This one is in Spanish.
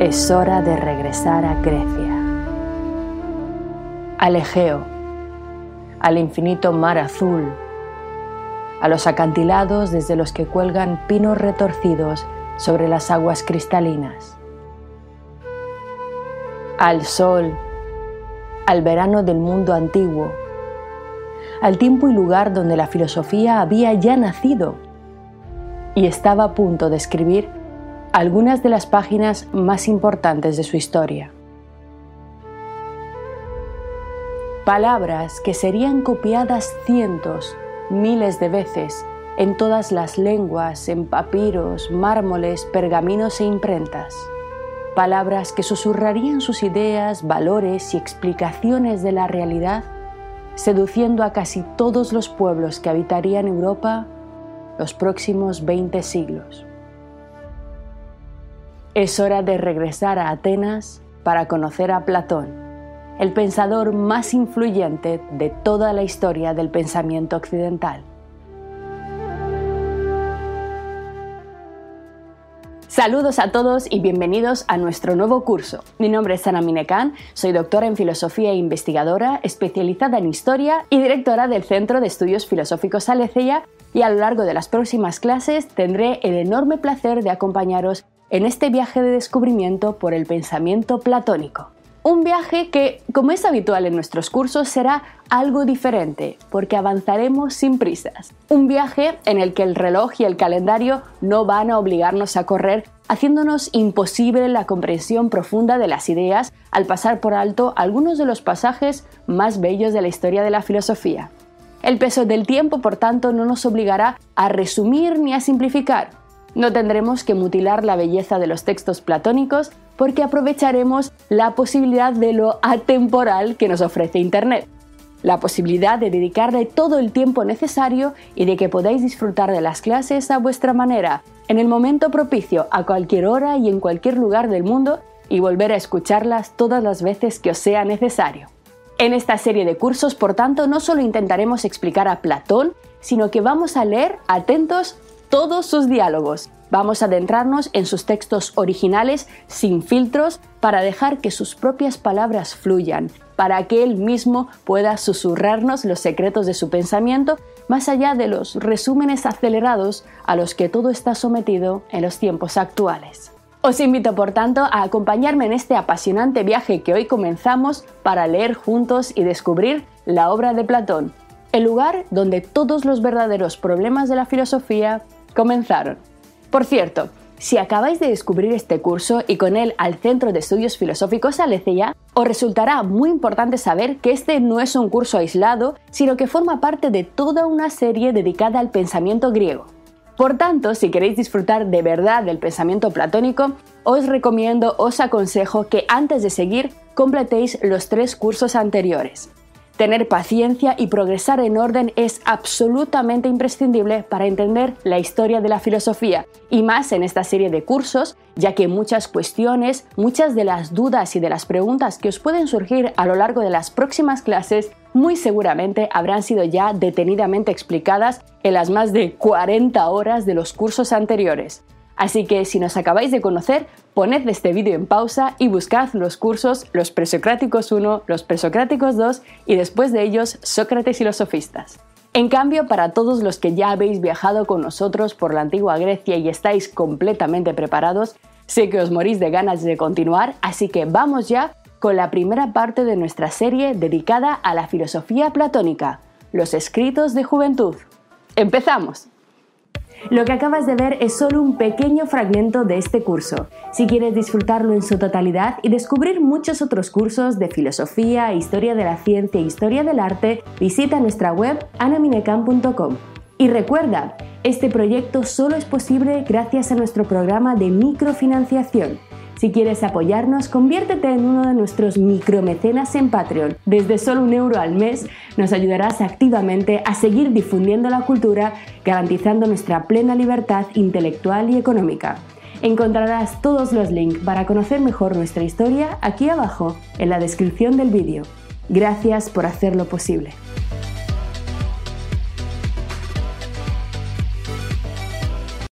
Es hora de regresar a Grecia, al Egeo, al infinito mar azul, a los acantilados desde los que cuelgan pinos retorcidos sobre las aguas cristalinas, al sol, al verano del mundo antiguo, al tiempo y lugar donde la filosofía había ya nacido y estaba a punto de escribir algunas de las páginas más importantes de su historia. Palabras que serían copiadas cientos, miles de veces en todas las lenguas, en papiros, mármoles, pergaminos e imprentas. Palabras que susurrarían sus ideas, valores y explicaciones de la realidad, seduciendo a casi todos los pueblos que habitarían Europa los próximos 20 siglos. Es hora de regresar a Atenas para conocer a Platón, el pensador más influyente de toda la historia del pensamiento occidental. Saludos a todos y bienvenidos a nuestro nuevo curso. Mi nombre es Ana Minecan, soy doctora en filosofía e investigadora, especializada en historia y directora del Centro de Estudios Filosóficos Alecea y a lo largo de las próximas clases tendré el enorme placer de acompañaros en este viaje de descubrimiento por el pensamiento platónico. Un viaje que, como es habitual en nuestros cursos, será algo diferente, porque avanzaremos sin prisas. Un viaje en el que el reloj y el calendario no van a obligarnos a correr, haciéndonos imposible la comprensión profunda de las ideas al pasar por alto algunos de los pasajes más bellos de la historia de la filosofía. El peso del tiempo, por tanto, no nos obligará a resumir ni a simplificar, no tendremos que mutilar la belleza de los textos platónicos porque aprovecharemos la posibilidad de lo atemporal que nos ofrece Internet. La posibilidad de dedicarle todo el tiempo necesario y de que podáis disfrutar de las clases a vuestra manera, en el momento propicio, a cualquier hora y en cualquier lugar del mundo, y volver a escucharlas todas las veces que os sea necesario. En esta serie de cursos, por tanto, no solo intentaremos explicar a Platón, sino que vamos a leer atentos todos sus diálogos. Vamos a adentrarnos en sus textos originales sin filtros para dejar que sus propias palabras fluyan, para que él mismo pueda susurrarnos los secretos de su pensamiento más allá de los resúmenes acelerados a los que todo está sometido en los tiempos actuales. Os invito, por tanto, a acompañarme en este apasionante viaje que hoy comenzamos para leer juntos y descubrir la obra de Platón, el lugar donde todos los verdaderos problemas de la filosofía comenzaron. Por cierto, si acabáis de descubrir este curso y con él al Centro de Estudios Filosóficos Alecea, os resultará muy importante saber que este no es un curso aislado, sino que forma parte de toda una serie dedicada al pensamiento griego. Por tanto, si queréis disfrutar de verdad del pensamiento platónico, os recomiendo, os aconsejo que antes de seguir completéis los tres cursos anteriores. Tener paciencia y progresar en orden es absolutamente imprescindible para entender la historia de la filosofía, y más en esta serie de cursos, ya que muchas cuestiones, muchas de las dudas y de las preguntas que os pueden surgir a lo largo de las próximas clases muy seguramente habrán sido ya detenidamente explicadas en las más de 40 horas de los cursos anteriores. Así que si nos acabáis de conocer, poned este vídeo en pausa y buscad los cursos Los Presocráticos 1, Los Presocráticos 2 y después de ellos Sócrates y los Sofistas. En cambio, para todos los que ya habéis viajado con nosotros por la antigua Grecia y estáis completamente preparados, sé que os morís de ganas de continuar, así que vamos ya con la primera parte de nuestra serie dedicada a la filosofía platónica, los escritos de juventud. ¡Empezamos! Lo que acabas de ver es solo un pequeño fragmento de este curso. Si quieres disfrutarlo en su totalidad y descubrir muchos otros cursos de filosofía, historia de la ciencia e historia del arte, visita nuestra web anaminecan.com. Y recuerda, este proyecto solo es posible gracias a nuestro programa de microfinanciación. Si quieres apoyarnos, conviértete en uno de nuestros micromecenas en Patreon. Desde solo un euro al mes nos ayudarás activamente a seguir difundiendo la cultura, garantizando nuestra plena libertad intelectual y económica. Encontrarás todos los links para conocer mejor nuestra historia aquí abajo en la descripción del vídeo. Gracias por hacerlo posible.